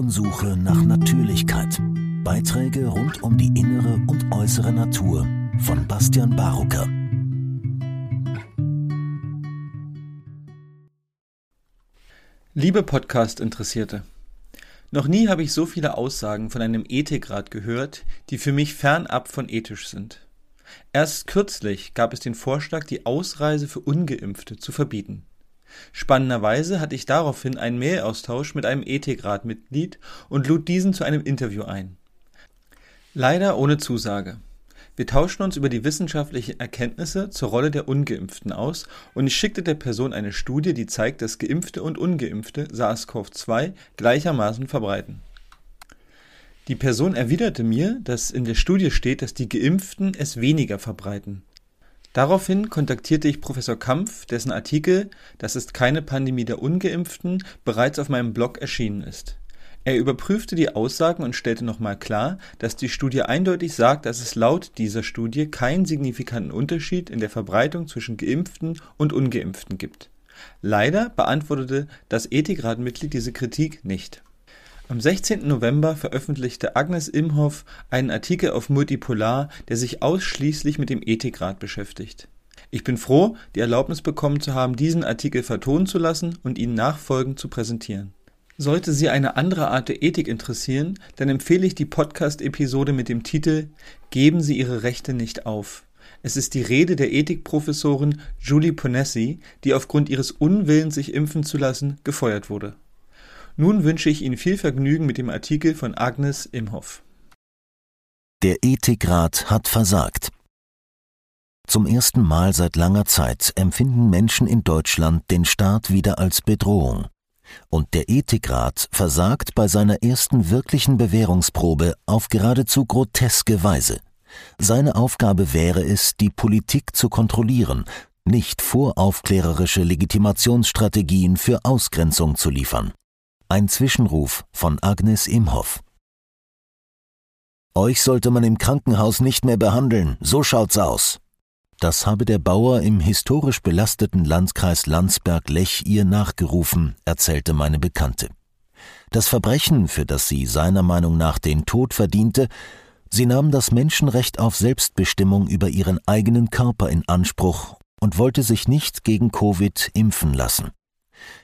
Spurensuche nach Natürlichkeit. Beiträge rund um die innere und äußere Natur von Bastian Barucker. Liebe Podcast-Interessierte, noch nie habe ich so viele Aussagen von einem Ethikrat gehört, die für mich fernab von ethisch sind. Erst kürzlich gab es den Vorschlag, die Ausreise für ungeimpfte zu verbieten. Spannenderweise hatte ich daraufhin einen Mailaustausch mit einem Ethikratmitglied und lud diesen zu einem Interview ein. Leider ohne Zusage. Wir tauschten uns über die wissenschaftlichen Erkenntnisse zur Rolle der Ungeimpften aus und ich schickte der Person eine Studie, die zeigt, dass Geimpfte und Ungeimpfte SARS-CoV-2 gleichermaßen verbreiten. Die Person erwiderte mir, dass in der Studie steht, dass die Geimpften es weniger verbreiten. Daraufhin kontaktierte ich Professor Kampf, dessen Artikel Das ist keine Pandemie der Ungeimpften bereits auf meinem Blog erschienen ist. Er überprüfte die Aussagen und stellte nochmal klar, dass die Studie eindeutig sagt, dass es laut dieser Studie keinen signifikanten Unterschied in der Verbreitung zwischen Geimpften und Ungeimpften gibt. Leider beantwortete das Ethikratmitglied diese Kritik nicht. Am 16. November veröffentlichte Agnes Imhoff einen Artikel auf Multipolar, der sich ausschließlich mit dem Ethikrat beschäftigt. Ich bin froh, die Erlaubnis bekommen zu haben, diesen Artikel vertonen zu lassen und ihn nachfolgend zu präsentieren. Sollte Sie eine andere Art der Ethik interessieren, dann empfehle ich die Podcast-Episode mit dem Titel Geben Sie Ihre Rechte nicht auf. Es ist die Rede der Ethikprofessorin Julie Ponessi, die aufgrund ihres Unwillens, sich impfen zu lassen, gefeuert wurde. Nun wünsche ich Ihnen viel Vergnügen mit dem Artikel von Agnes Imhoff. Der Ethikrat hat versagt. Zum ersten Mal seit langer Zeit empfinden Menschen in Deutschland den Staat wieder als Bedrohung. Und der Ethikrat versagt bei seiner ersten wirklichen Bewährungsprobe auf geradezu groteske Weise. Seine Aufgabe wäre es, die Politik zu kontrollieren, nicht voraufklärerische Legitimationsstrategien für Ausgrenzung zu liefern. Ein Zwischenruf von Agnes Imhoff. Euch sollte man im Krankenhaus nicht mehr behandeln, so schaut's aus. Das habe der Bauer im historisch belasteten Landkreis Landsberg-Lech ihr nachgerufen, erzählte meine Bekannte. Das Verbrechen, für das sie seiner Meinung nach den Tod verdiente, sie nahm das Menschenrecht auf Selbstbestimmung über ihren eigenen Körper in Anspruch und wollte sich nicht gegen Covid impfen lassen.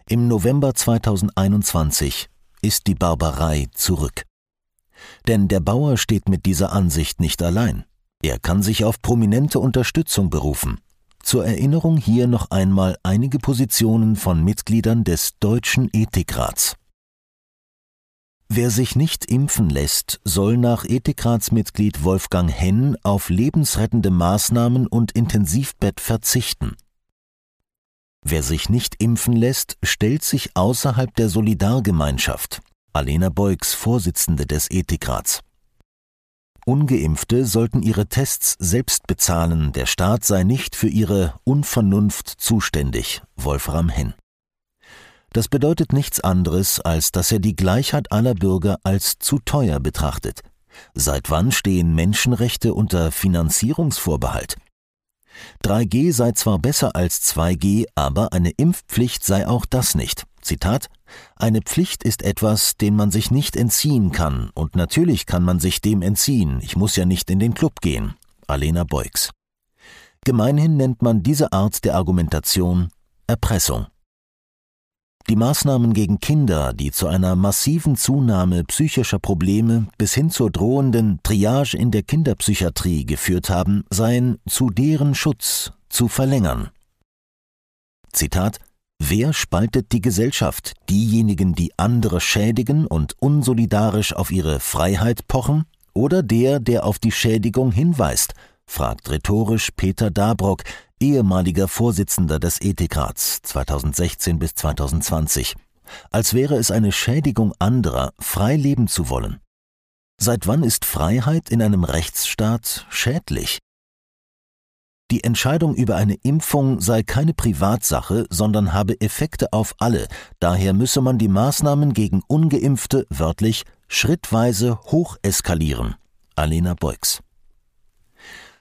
Im November 2021 ist die Barbarei zurück. Denn der Bauer steht mit dieser Ansicht nicht allein. Er kann sich auf prominente Unterstützung berufen. Zur Erinnerung hier noch einmal einige Positionen von Mitgliedern des Deutschen Ethikrats. Wer sich nicht impfen lässt, soll nach Ethikratsmitglied Wolfgang Henn auf lebensrettende Maßnahmen und Intensivbett verzichten. Wer sich nicht impfen lässt, stellt sich außerhalb der Solidargemeinschaft. Alena Beugs, Vorsitzende des Ethikrats. Ungeimpfte sollten ihre Tests selbst bezahlen, der Staat sei nicht für ihre Unvernunft zuständig, Wolfram Henn. Das bedeutet nichts anderes, als dass er die Gleichheit aller Bürger als zu teuer betrachtet. Seit wann stehen Menschenrechte unter Finanzierungsvorbehalt? 3G sei zwar besser als 2G, aber eine Impfpflicht sei auch das nicht. Zitat Eine Pflicht ist etwas, dem man sich nicht entziehen kann, und natürlich kann man sich dem entziehen, ich muss ja nicht in den Club gehen. Alena Beugs. Gemeinhin nennt man diese Art der Argumentation Erpressung. Die Maßnahmen gegen Kinder, die zu einer massiven Zunahme psychischer Probleme bis hin zur drohenden Triage in der Kinderpsychiatrie geführt haben, seien zu deren Schutz zu verlängern. Zitat Wer spaltet die Gesellschaft? Diejenigen, die andere schädigen und unsolidarisch auf ihre Freiheit pochen? Oder der, der auf die Schädigung hinweist? fragt rhetorisch Peter Dabrock, ehemaliger Vorsitzender des Ethikrats 2016 bis 2020, als wäre es eine Schädigung anderer, frei leben zu wollen. Seit wann ist Freiheit in einem Rechtsstaat schädlich? Die Entscheidung über eine Impfung sei keine Privatsache, sondern habe Effekte auf alle, daher müsse man die Maßnahmen gegen ungeimpfte wörtlich schrittweise hocheskalieren. Alena Beugs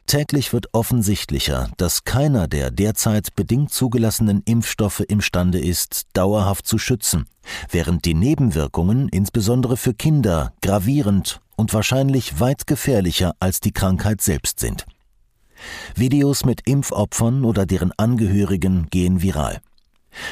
Täglich wird offensichtlicher, dass keiner der derzeit bedingt zugelassenen Impfstoffe imstande ist, dauerhaft zu schützen, während die Nebenwirkungen insbesondere für Kinder gravierend und wahrscheinlich weit gefährlicher als die Krankheit selbst sind. Videos mit Impfopfern oder deren Angehörigen gehen viral.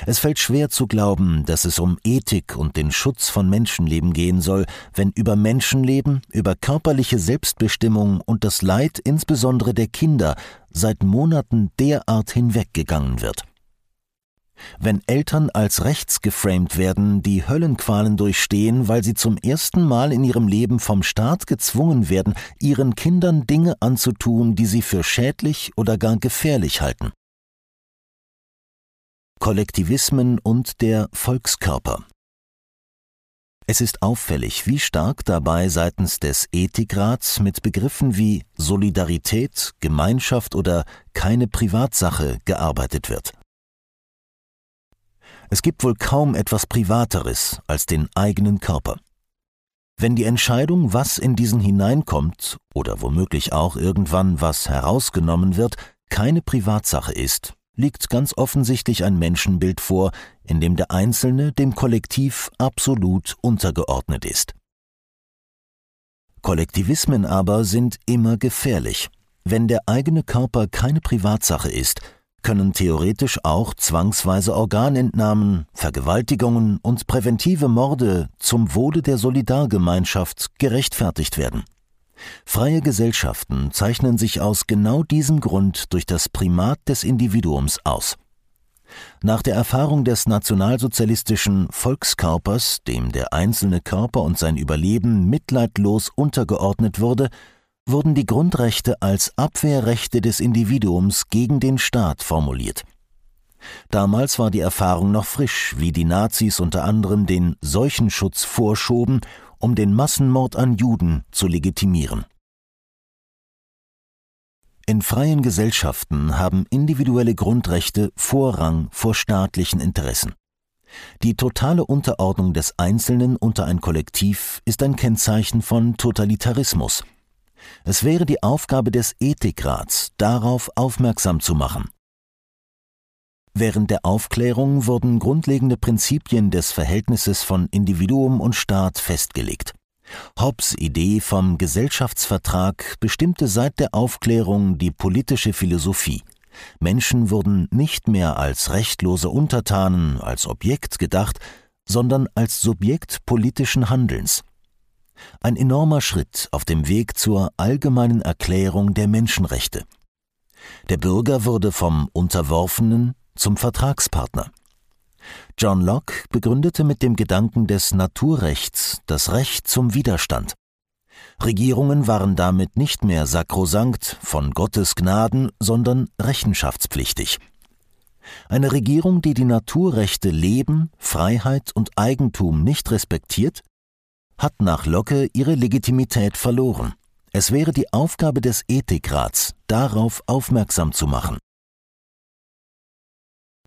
Es fällt schwer zu glauben, dass es um Ethik und den Schutz von Menschenleben gehen soll, wenn über Menschenleben, über körperliche Selbstbestimmung und das Leid insbesondere der Kinder seit Monaten derart hinweggegangen wird. Wenn Eltern als rechts geframed werden, die Höllenqualen durchstehen, weil sie zum ersten Mal in ihrem Leben vom Staat gezwungen werden, ihren Kindern Dinge anzutun, die sie für schädlich oder gar gefährlich halten. Kollektivismen und der Volkskörper. Es ist auffällig, wie stark dabei seitens des Ethikrats mit Begriffen wie Solidarität, Gemeinschaft oder keine Privatsache gearbeitet wird. Es gibt wohl kaum etwas Privateres als den eigenen Körper. Wenn die Entscheidung, was in diesen hineinkommt oder womöglich auch irgendwann was herausgenommen wird, keine Privatsache ist, liegt ganz offensichtlich ein Menschenbild vor, in dem der Einzelne dem Kollektiv absolut untergeordnet ist. Kollektivismen aber sind immer gefährlich. Wenn der eigene Körper keine Privatsache ist, können theoretisch auch zwangsweise Organentnahmen, Vergewaltigungen und präventive Morde zum Wohle der Solidargemeinschaft gerechtfertigt werden. Freie Gesellschaften zeichnen sich aus genau diesem Grund durch das Primat des Individuums aus. Nach der Erfahrung des nationalsozialistischen Volkskörpers, dem der einzelne Körper und sein Überleben mitleidlos untergeordnet wurde, wurden die Grundrechte als Abwehrrechte des Individuums gegen den Staat formuliert. Damals war die Erfahrung noch frisch, wie die Nazis unter anderem den Seuchenschutz vorschoben um den Massenmord an Juden zu legitimieren. In freien Gesellschaften haben individuelle Grundrechte Vorrang vor staatlichen Interessen. Die totale Unterordnung des Einzelnen unter ein Kollektiv ist ein Kennzeichen von Totalitarismus. Es wäre die Aufgabe des Ethikrats, darauf aufmerksam zu machen. Während der Aufklärung wurden grundlegende Prinzipien des Verhältnisses von Individuum und Staat festgelegt. Hobbes Idee vom Gesellschaftsvertrag bestimmte seit der Aufklärung die politische Philosophie. Menschen wurden nicht mehr als rechtlose Untertanen, als Objekt gedacht, sondern als Subjekt politischen Handelns. Ein enormer Schritt auf dem Weg zur allgemeinen Erklärung der Menschenrechte. Der Bürger wurde vom Unterworfenen zum Vertragspartner. John Locke begründete mit dem Gedanken des Naturrechts das Recht zum Widerstand. Regierungen waren damit nicht mehr sakrosankt von Gottes Gnaden, sondern rechenschaftspflichtig. Eine Regierung, die die Naturrechte Leben, Freiheit und Eigentum nicht respektiert, hat nach Locke ihre Legitimität verloren. Es wäre die Aufgabe des Ethikrats, darauf aufmerksam zu machen.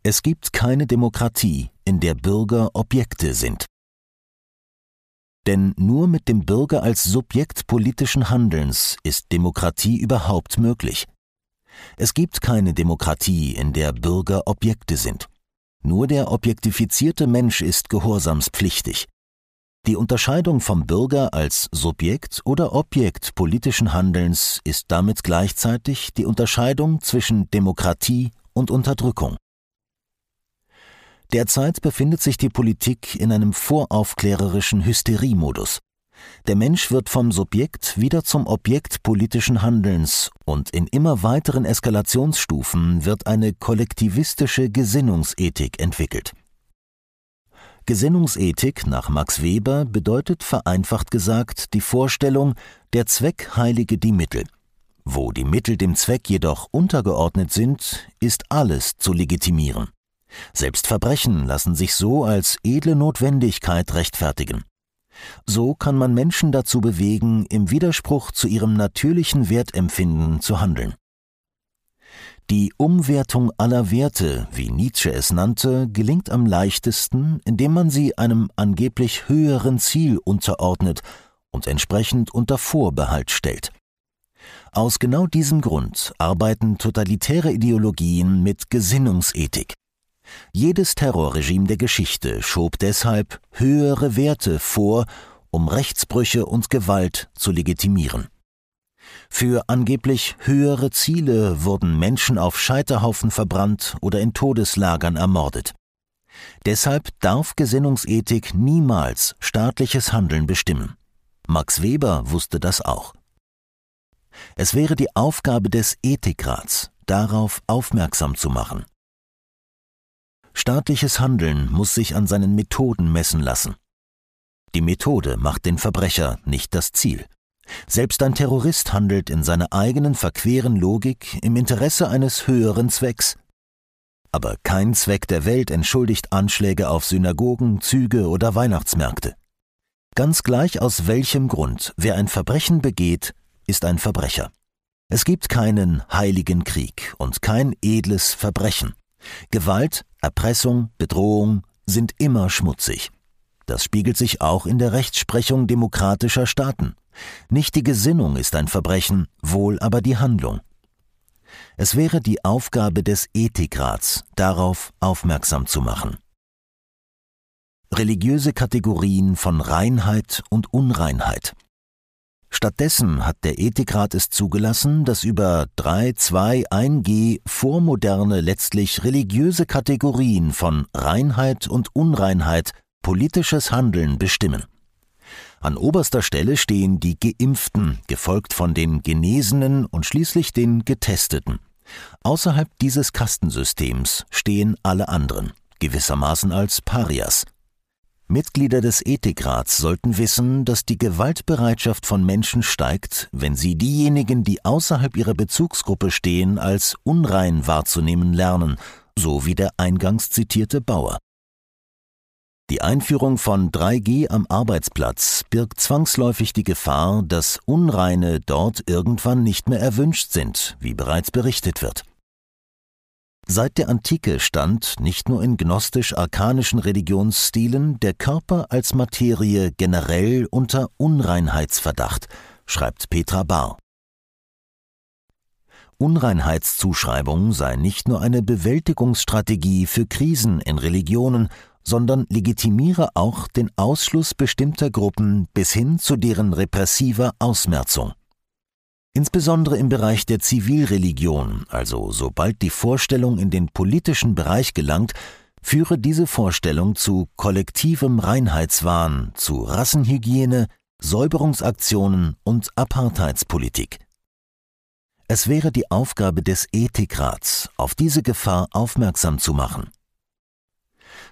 Es gibt keine Demokratie, in der Bürger Objekte sind. Denn nur mit dem Bürger als Subjekt politischen Handelns ist Demokratie überhaupt möglich. Es gibt keine Demokratie, in der Bürger Objekte sind. Nur der objektifizierte Mensch ist gehorsamspflichtig. Die Unterscheidung vom Bürger als Subjekt oder Objekt politischen Handelns ist damit gleichzeitig die Unterscheidung zwischen Demokratie und Unterdrückung. Derzeit befindet sich die Politik in einem voraufklärerischen Hysteriemodus. Der Mensch wird vom Subjekt wieder zum Objekt politischen Handelns und in immer weiteren Eskalationsstufen wird eine kollektivistische Gesinnungsethik entwickelt. Gesinnungsethik nach Max Weber bedeutet vereinfacht gesagt die Vorstellung, der Zweck heilige die Mittel. Wo die Mittel dem Zweck jedoch untergeordnet sind, ist alles zu legitimieren. Selbst Verbrechen lassen sich so als edle Notwendigkeit rechtfertigen. So kann man Menschen dazu bewegen, im Widerspruch zu ihrem natürlichen Wertempfinden zu handeln. Die Umwertung aller Werte, wie Nietzsche es nannte, gelingt am leichtesten, indem man sie einem angeblich höheren Ziel unterordnet und entsprechend unter Vorbehalt stellt. Aus genau diesem Grund arbeiten totalitäre Ideologien mit Gesinnungsethik. Jedes Terrorregime der Geschichte schob deshalb höhere Werte vor, um Rechtsbrüche und Gewalt zu legitimieren. Für angeblich höhere Ziele wurden Menschen auf Scheiterhaufen verbrannt oder in Todeslagern ermordet. Deshalb darf Gesinnungsethik niemals staatliches Handeln bestimmen. Max Weber wusste das auch. Es wäre die Aufgabe des Ethikrats, darauf aufmerksam zu machen. Staatliches Handeln muss sich an seinen Methoden messen lassen. Die Methode macht den Verbrecher, nicht das Ziel. Selbst ein Terrorist handelt in seiner eigenen verqueren Logik im Interesse eines höheren Zwecks. Aber kein Zweck der Welt entschuldigt Anschläge auf Synagogen, Züge oder Weihnachtsmärkte. Ganz gleich aus welchem Grund, wer ein Verbrechen begeht, ist ein Verbrecher. Es gibt keinen heiligen Krieg und kein edles Verbrechen. Gewalt, Erpressung, Bedrohung sind immer schmutzig. Das spiegelt sich auch in der Rechtsprechung demokratischer Staaten. Nicht die Gesinnung ist ein Verbrechen, wohl aber die Handlung. Es wäre die Aufgabe des Ethikrats, darauf aufmerksam zu machen. Religiöse Kategorien von Reinheit und Unreinheit. Stattdessen hat der Ethikrat es zugelassen, dass über 3, 2, 1G vormoderne, letztlich religiöse Kategorien von Reinheit und Unreinheit politisches Handeln bestimmen. An oberster Stelle stehen die Geimpften, gefolgt von den Genesenen und schließlich den Getesteten. Außerhalb dieses Kastensystems stehen alle anderen, gewissermaßen als Parias. Mitglieder des Ethikrats sollten wissen, dass die Gewaltbereitschaft von Menschen steigt, wenn sie diejenigen, die außerhalb ihrer Bezugsgruppe stehen, als unrein wahrzunehmen lernen, so wie der eingangs zitierte Bauer. Die Einführung von 3G am Arbeitsplatz birgt zwangsläufig die Gefahr, dass Unreine dort irgendwann nicht mehr erwünscht sind, wie bereits berichtet wird. Seit der Antike stand, nicht nur in gnostisch-arkanischen Religionsstilen, der Körper als Materie generell unter Unreinheitsverdacht, schreibt Petra Bahr. Unreinheitszuschreibung sei nicht nur eine Bewältigungsstrategie für Krisen in Religionen, sondern legitimiere auch den Ausschluss bestimmter Gruppen bis hin zu deren repressiver Ausmerzung. Insbesondere im Bereich der Zivilreligion, also sobald die Vorstellung in den politischen Bereich gelangt, führe diese Vorstellung zu kollektivem Reinheitswahn, zu Rassenhygiene, Säuberungsaktionen und Apartheidspolitik. Es wäre die Aufgabe des Ethikrats, auf diese Gefahr aufmerksam zu machen.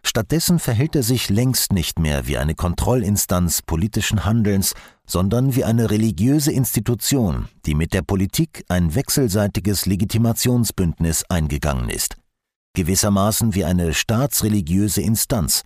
Stattdessen verhält er sich längst nicht mehr wie eine Kontrollinstanz politischen Handelns, sondern wie eine religiöse Institution, die mit der Politik ein wechselseitiges Legitimationsbündnis eingegangen ist. Gewissermaßen wie eine staatsreligiöse Instanz.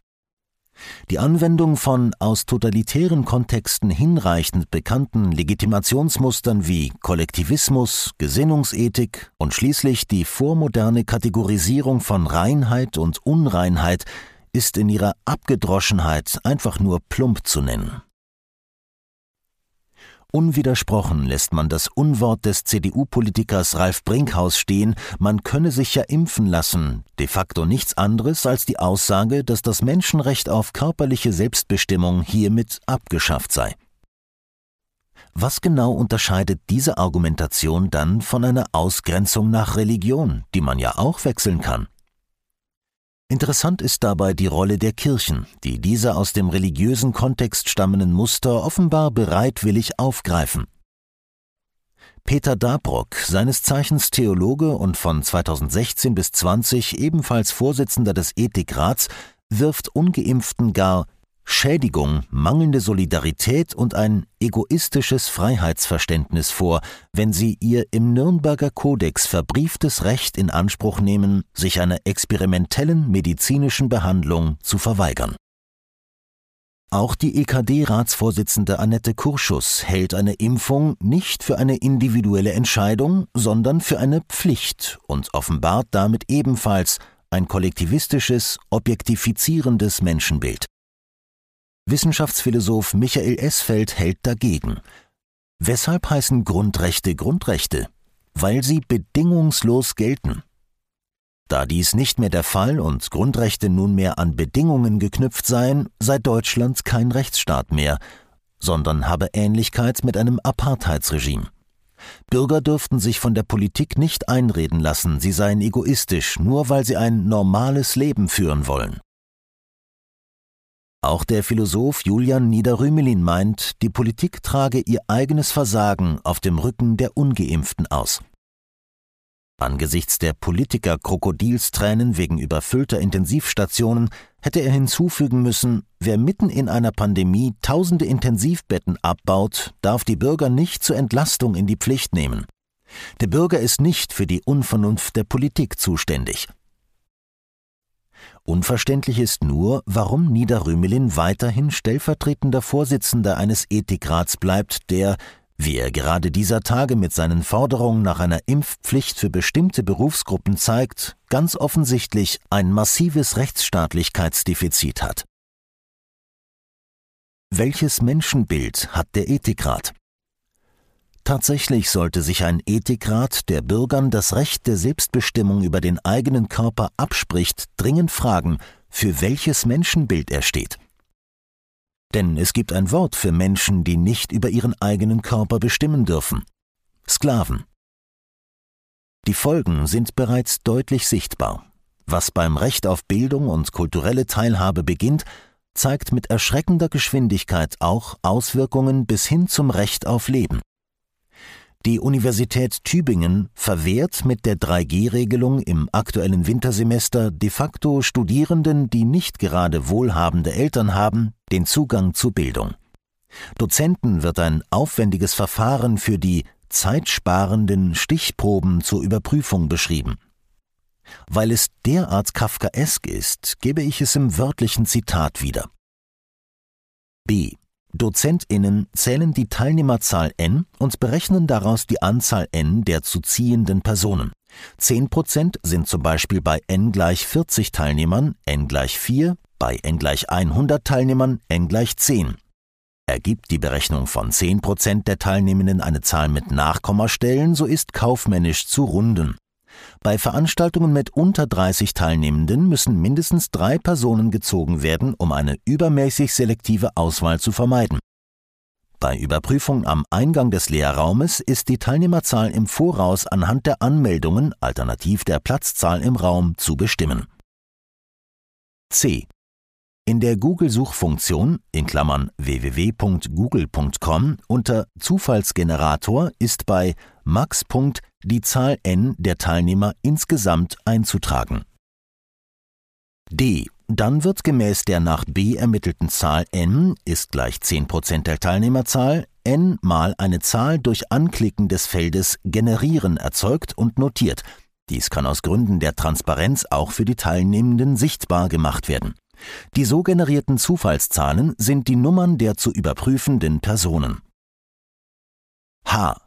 Die Anwendung von aus totalitären Kontexten hinreichend bekannten Legitimationsmustern wie Kollektivismus, Gesinnungsethik und schließlich die vormoderne Kategorisierung von Reinheit und Unreinheit ist in ihrer Abgedroschenheit einfach nur plump zu nennen. Unwidersprochen lässt man das Unwort des CDU-Politikers Ralf Brinkhaus stehen, man könne sich ja impfen lassen, de facto nichts anderes als die Aussage, dass das Menschenrecht auf körperliche Selbstbestimmung hiermit abgeschafft sei. Was genau unterscheidet diese Argumentation dann von einer Ausgrenzung nach Religion, die man ja auch wechseln kann? Interessant ist dabei die Rolle der Kirchen, die diese aus dem religiösen Kontext stammenden Muster offenbar bereitwillig aufgreifen. Peter Dabrock, seines Zeichens Theologe und von 2016 bis 20 ebenfalls Vorsitzender des Ethikrats, wirft ungeimpften gar Schädigung, mangelnde Solidarität und ein egoistisches Freiheitsverständnis vor, wenn sie ihr im Nürnberger Kodex verbrieftes Recht in Anspruch nehmen, sich einer experimentellen medizinischen Behandlung zu verweigern. Auch die EKD-Ratsvorsitzende Annette Kurschus hält eine Impfung nicht für eine individuelle Entscheidung, sondern für eine Pflicht und offenbart damit ebenfalls ein kollektivistisches, objektifizierendes Menschenbild. Wissenschaftsphilosoph Michael Esfeld hält dagegen. Weshalb heißen Grundrechte Grundrechte? Weil sie bedingungslos gelten. Da dies nicht mehr der Fall und Grundrechte nunmehr an Bedingungen geknüpft seien, sei Deutschland kein Rechtsstaat mehr, sondern habe Ähnlichkeit mit einem Apartheidsregime. Bürger dürften sich von der Politik nicht einreden lassen, sie seien egoistisch, nur weil sie ein normales Leben führen wollen. Auch der Philosoph Julian Niederrümelin meint, die Politik trage ihr eigenes Versagen auf dem Rücken der Ungeimpften aus. Angesichts der Politiker-Krokodilstränen wegen überfüllter Intensivstationen hätte er hinzufügen müssen, wer mitten in einer Pandemie tausende Intensivbetten abbaut, darf die Bürger nicht zur Entlastung in die Pflicht nehmen. Der Bürger ist nicht für die Unvernunft der Politik zuständig. Unverständlich ist nur, warum Niederrümelin weiterhin stellvertretender Vorsitzender eines Ethikrats bleibt, der, wie er gerade dieser Tage mit seinen Forderungen nach einer Impfpflicht für bestimmte Berufsgruppen zeigt, ganz offensichtlich ein massives Rechtsstaatlichkeitsdefizit hat. Welches Menschenbild hat der Ethikrat? Tatsächlich sollte sich ein Ethikrat, der Bürgern das Recht der Selbstbestimmung über den eigenen Körper abspricht, dringend fragen, für welches Menschenbild er steht. Denn es gibt ein Wort für Menschen, die nicht über ihren eigenen Körper bestimmen dürfen. Sklaven. Die Folgen sind bereits deutlich sichtbar. Was beim Recht auf Bildung und kulturelle Teilhabe beginnt, zeigt mit erschreckender Geschwindigkeit auch Auswirkungen bis hin zum Recht auf Leben. Die Universität Tübingen verwehrt mit der 3G-Regelung im aktuellen Wintersemester de facto Studierenden, die nicht gerade wohlhabende Eltern haben, den Zugang zu Bildung. Dozenten wird ein aufwendiges Verfahren für die zeitsparenden Stichproben zur Überprüfung beschrieben. Weil es derart kafkaesk ist, gebe ich es im wörtlichen Zitat wieder. B. DozentInnen zählen die Teilnehmerzahl n und berechnen daraus die Anzahl n der zu ziehenden Personen. 10% sind zum Beispiel bei n gleich 40 Teilnehmern n gleich 4, bei n gleich 100 Teilnehmern n gleich 10. Ergibt die Berechnung von 10% der Teilnehmenden eine Zahl mit Nachkommastellen, so ist kaufmännisch zu runden. Bei Veranstaltungen mit unter 30 Teilnehmenden müssen mindestens drei Personen gezogen werden, um eine übermäßig selektive Auswahl zu vermeiden. Bei Überprüfung am Eingang des Lehrraumes ist die Teilnehmerzahl im Voraus anhand der Anmeldungen alternativ der Platzzahl im Raum zu bestimmen. C. In der Google-Suchfunktion in Klammern www.google.com unter Zufallsgenerator ist bei max. Die Zahl n der Teilnehmer insgesamt einzutragen. D. Dann wird gemäß der nach B ermittelten Zahl n ist gleich 10% der Teilnehmerzahl n mal eine Zahl durch Anklicken des Feldes Generieren erzeugt und notiert. Dies kann aus Gründen der Transparenz auch für die Teilnehmenden sichtbar gemacht werden. Die so generierten Zufallszahlen sind die Nummern der zu überprüfenden Personen. H.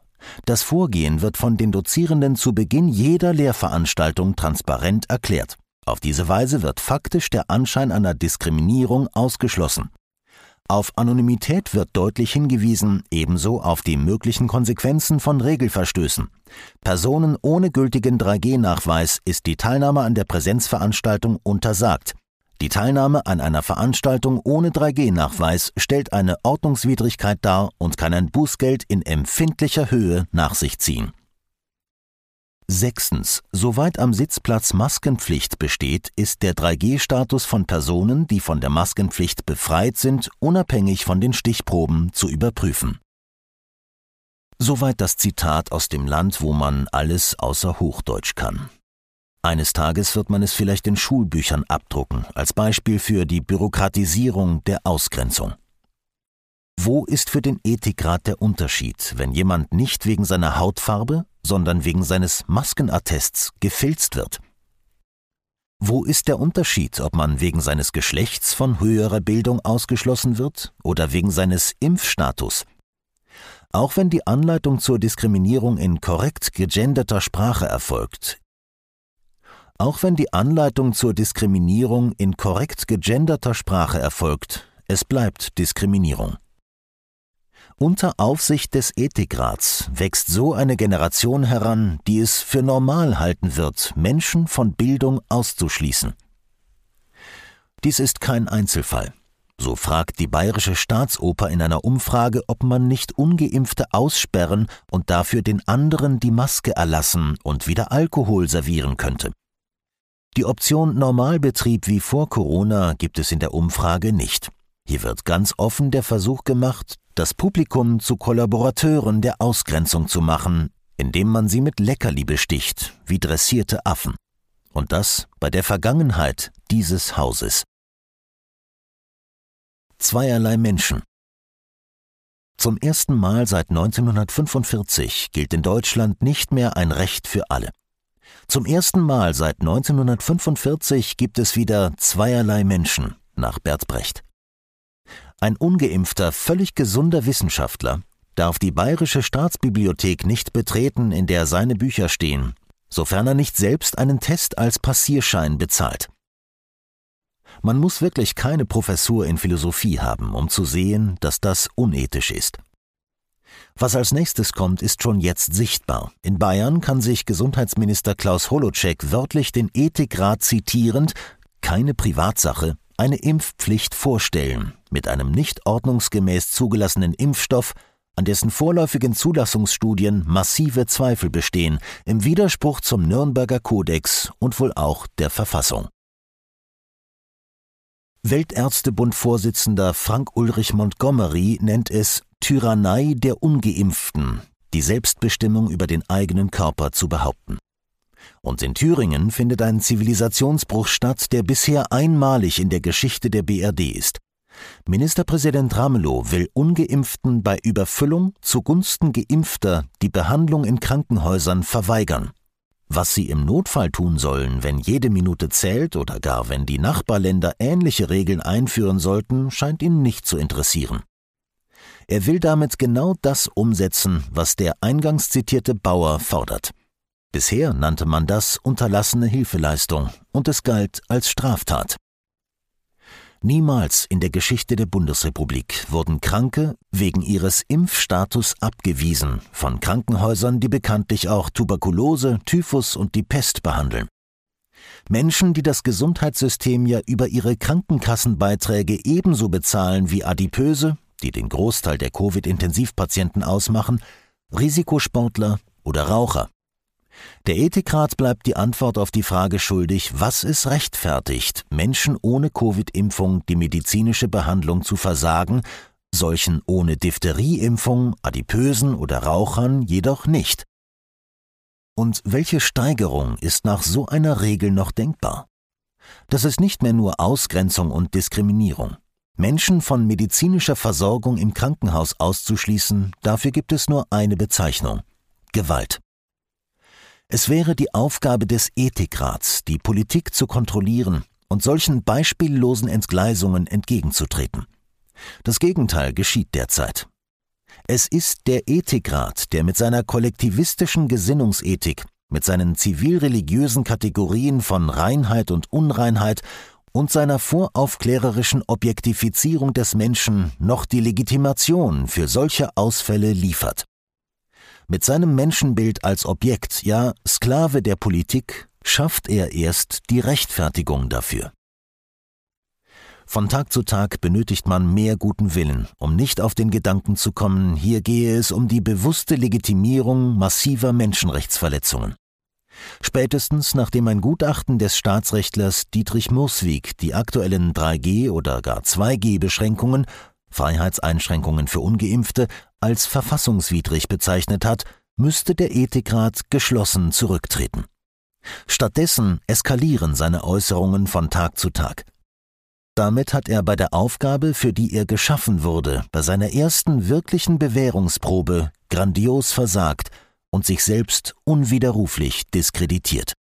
Das Vorgehen wird von den Dozierenden zu Beginn jeder Lehrveranstaltung transparent erklärt. Auf diese Weise wird faktisch der Anschein einer Diskriminierung ausgeschlossen. Auf Anonymität wird deutlich hingewiesen, ebenso auf die möglichen Konsequenzen von Regelverstößen. Personen ohne gültigen 3G-Nachweis ist die Teilnahme an der Präsenzveranstaltung untersagt. Die Teilnahme an einer Veranstaltung ohne 3G-Nachweis stellt eine Ordnungswidrigkeit dar und kann ein Bußgeld in empfindlicher Höhe nach sich ziehen. Sechstens. Soweit am Sitzplatz Maskenpflicht besteht, ist der 3G-Status von Personen, die von der Maskenpflicht befreit sind, unabhängig von den Stichproben zu überprüfen. Soweit das Zitat aus dem Land, wo man alles außer Hochdeutsch kann. Eines Tages wird man es vielleicht in Schulbüchern abdrucken, als Beispiel für die Bürokratisierung der Ausgrenzung. Wo ist für den Ethikrat der Unterschied, wenn jemand nicht wegen seiner Hautfarbe, sondern wegen seines Maskenattests gefilzt wird? Wo ist der Unterschied, ob man wegen seines Geschlechts von höherer Bildung ausgeschlossen wird oder wegen seines Impfstatus? Auch wenn die Anleitung zur Diskriminierung in korrekt gegenderter Sprache erfolgt, auch wenn die Anleitung zur Diskriminierung in korrekt gegenderter Sprache erfolgt, es bleibt Diskriminierung. Unter Aufsicht des Ethikrats wächst so eine Generation heran, die es für normal halten wird, Menschen von Bildung auszuschließen. Dies ist kein Einzelfall. So fragt die Bayerische Staatsoper in einer Umfrage, ob man nicht ungeimpfte aussperren und dafür den anderen die Maske erlassen und wieder Alkohol servieren könnte. Die Option Normalbetrieb wie vor Corona gibt es in der Umfrage nicht. Hier wird ganz offen der Versuch gemacht, das Publikum zu Kollaborateuren der Ausgrenzung zu machen, indem man sie mit Leckerli besticht, wie dressierte Affen. Und das bei der Vergangenheit dieses Hauses. Zweierlei Menschen. Zum ersten Mal seit 1945 gilt in Deutschland nicht mehr ein Recht für alle. Zum ersten Mal seit 1945 gibt es wieder zweierlei Menschen nach Bert Brecht. Ein ungeimpfter, völlig gesunder Wissenschaftler darf die Bayerische Staatsbibliothek nicht betreten, in der seine Bücher stehen, sofern er nicht selbst einen Test als Passierschein bezahlt. Man muss wirklich keine Professur in Philosophie haben, um zu sehen, dass das unethisch ist. Was als nächstes kommt, ist schon jetzt sichtbar. In Bayern kann sich Gesundheitsminister Klaus Holocek wörtlich den Ethikrat zitierend keine Privatsache, eine Impfpflicht vorstellen, mit einem nicht ordnungsgemäß zugelassenen Impfstoff, an dessen vorläufigen Zulassungsstudien massive Zweifel bestehen, im Widerspruch zum Nürnberger Kodex und wohl auch der Verfassung. Weltärztebund-Vorsitzender Frank Ulrich Montgomery nennt es Tyrannei der Ungeimpften, die Selbstbestimmung über den eigenen Körper zu behaupten. Und in Thüringen findet ein Zivilisationsbruch statt, der bisher einmalig in der Geschichte der BRD ist. Ministerpräsident Ramelow will ungeimpften bei Überfüllung zugunsten geimpfter die Behandlung in Krankenhäusern verweigern. Was sie im Notfall tun sollen, wenn jede Minute zählt oder gar wenn die Nachbarländer ähnliche Regeln einführen sollten, scheint ihn nicht zu interessieren. Er will damit genau das umsetzen, was der eingangs zitierte Bauer fordert. Bisher nannte man das unterlassene Hilfeleistung und es galt als Straftat. Niemals in der Geschichte der Bundesrepublik wurden Kranke wegen ihres Impfstatus abgewiesen von Krankenhäusern, die bekanntlich auch Tuberkulose, Typhus und die Pest behandeln. Menschen, die das Gesundheitssystem ja über ihre Krankenkassenbeiträge ebenso bezahlen wie Adipöse, die den Großteil der Covid-Intensivpatienten ausmachen, Risikosportler oder Raucher. Der Ethikrat bleibt die Antwort auf die Frage schuldig, was es rechtfertigt, Menschen ohne Covid-Impfung die medizinische Behandlung zu versagen, solchen ohne Diphtherieimpfung, Adipösen oder Rauchern jedoch nicht. Und welche Steigerung ist nach so einer Regel noch denkbar? Das ist nicht mehr nur Ausgrenzung und Diskriminierung. Menschen von medizinischer Versorgung im Krankenhaus auszuschließen, dafür gibt es nur eine Bezeichnung Gewalt. Es wäre die Aufgabe des Ethikrats, die Politik zu kontrollieren und solchen beispiellosen Entgleisungen entgegenzutreten. Das Gegenteil geschieht derzeit. Es ist der Ethikrat, der mit seiner kollektivistischen Gesinnungsethik, mit seinen zivilreligiösen Kategorien von Reinheit und Unreinheit und seiner voraufklärerischen Objektifizierung des Menschen noch die Legitimation für solche Ausfälle liefert. Mit seinem Menschenbild als Objekt, ja Sklave der Politik, schafft er erst die Rechtfertigung dafür. Von Tag zu Tag benötigt man mehr guten Willen, um nicht auf den Gedanken zu kommen, hier gehe es um die bewusste Legitimierung massiver Menschenrechtsverletzungen. Spätestens nachdem ein Gutachten des Staatsrechtlers Dietrich Murswig die aktuellen 3G oder gar 2G-Beschränkungen Freiheitseinschränkungen für ungeimpfte als verfassungswidrig bezeichnet hat, müsste der Ethikrat geschlossen zurücktreten. Stattdessen eskalieren seine Äußerungen von Tag zu Tag. Damit hat er bei der Aufgabe, für die er geschaffen wurde, bei seiner ersten wirklichen Bewährungsprobe grandios versagt und sich selbst unwiderruflich diskreditiert.